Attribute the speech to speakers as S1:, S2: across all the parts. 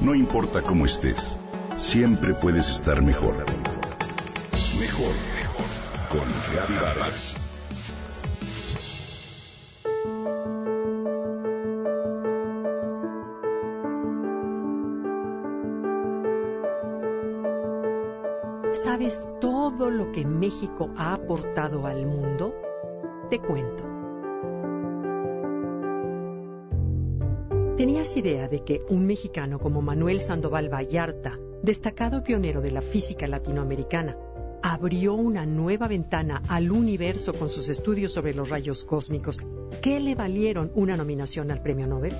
S1: No importa cómo estés, siempre puedes estar mejor. Mejor, mejor. Con Reavivadas.
S2: ¿Sabes todo lo que México ha aportado al mundo? Te cuento. ¿Tenías idea de que un mexicano como Manuel Sandoval Vallarta, destacado pionero de la física latinoamericana, abrió una nueva ventana al universo con sus estudios sobre los rayos cósmicos que le valieron una nominación al Premio Nobel?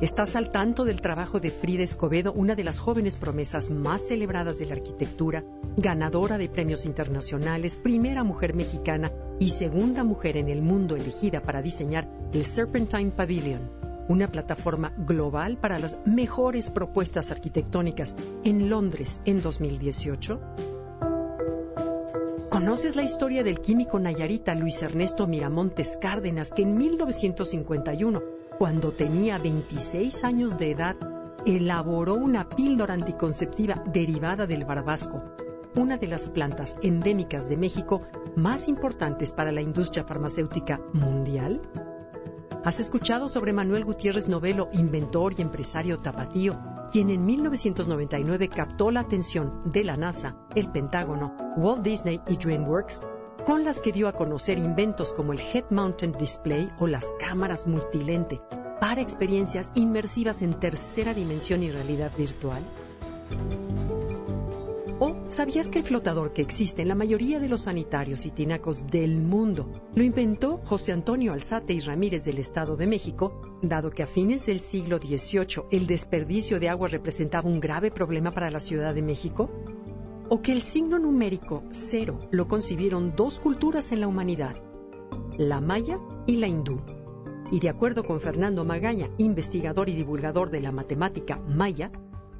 S2: ¿Estás al tanto del trabajo de Frida Escobedo, una de las jóvenes promesas más celebradas de la arquitectura, ganadora de premios internacionales, primera mujer mexicana y segunda mujer en el mundo elegida para diseñar el Serpentine Pavilion? Una plataforma global para las mejores propuestas arquitectónicas en Londres en 2018? ¿Conoces la historia del químico nayarita Luis Ernesto Miramontes Cárdenas que en 1951, cuando tenía 26 años de edad, elaboró una píldora anticonceptiva derivada del barbasco, una de las plantas endémicas de México más importantes para la industria farmacéutica mundial? ¿Has escuchado sobre Manuel Gutiérrez Novelo, inventor y empresario tapatío, quien en 1999 captó la atención de la NASA, el Pentágono, Walt Disney y DreamWorks, con las que dio a conocer inventos como el Head Mounted Display o las cámaras multilente para experiencias inmersivas en tercera dimensión y realidad virtual? ¿O sabías que el flotador que existe en la mayoría de los sanitarios y tinacos del mundo lo inventó José Antonio Alzate y Ramírez del Estado de México, dado que a fines del siglo XVIII el desperdicio de agua representaba un grave problema para la Ciudad de México? ¿O que el signo numérico cero lo concibieron dos culturas en la humanidad, la maya y la hindú? Y de acuerdo con Fernando Magaña, investigador y divulgador de la matemática maya,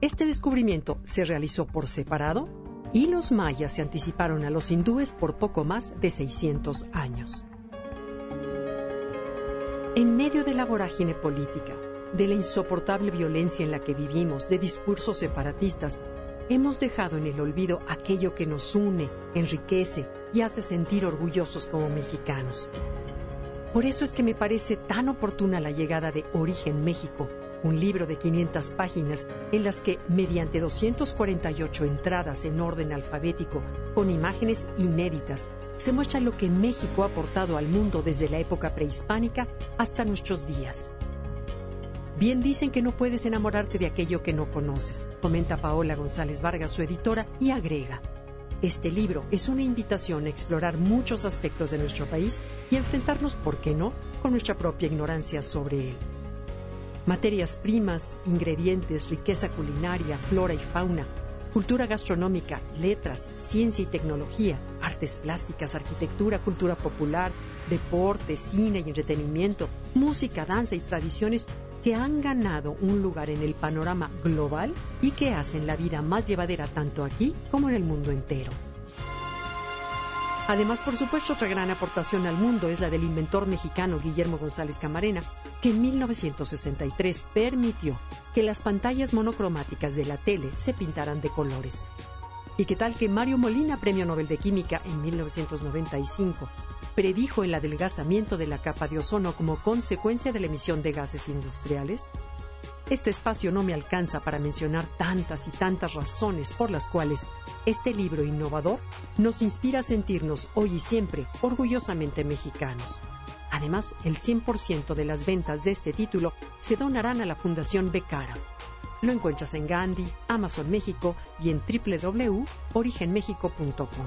S2: este descubrimiento se realizó por separado y los mayas se anticiparon a los hindúes por poco más de 600 años. En medio de la vorágine política, de la insoportable violencia en la que vivimos, de discursos separatistas, hemos dejado en el olvido aquello que nos une, enriquece y hace sentir orgullosos como mexicanos. Por eso es que me parece tan oportuna la llegada de Origen México, un libro de 500 páginas en las que, mediante 248 entradas en orden alfabético, con imágenes inéditas, se muestra lo que México ha aportado al mundo desde la época prehispánica hasta nuestros días. Bien dicen que no puedes enamorarte de aquello que no conoces, comenta Paola González Vargas, su editora, y agrega, este libro es una invitación a explorar muchos aspectos de nuestro país y enfrentarnos, ¿por qué no?, con nuestra propia ignorancia sobre él materias primas, ingredientes, riqueza culinaria, flora y fauna, cultura gastronómica, letras, ciencia y tecnología, artes plásticas, arquitectura, cultura popular, deporte, cine y entretenimiento, música, danza y tradiciones que han ganado un lugar en el panorama global y que hacen la vida más llevadera tanto aquí como en el mundo entero. Además, por supuesto, otra gran aportación al mundo es la del inventor mexicano Guillermo González Camarena, que en 1963 permitió que las pantallas monocromáticas de la tele se pintaran de colores. ¿Y qué tal que Mario Molina, Premio Nobel de Química en 1995, predijo el adelgazamiento de la capa de ozono como consecuencia de la emisión de gases industriales? Este espacio no me alcanza para mencionar tantas y tantas razones por las cuales este libro innovador nos inspira a sentirnos hoy y siempre orgullosamente mexicanos. Además, el 100% de las ventas de este título se donarán a la Fundación Becara. Lo encuentras en Gandhi, Amazon México y en www.origenmexico.com.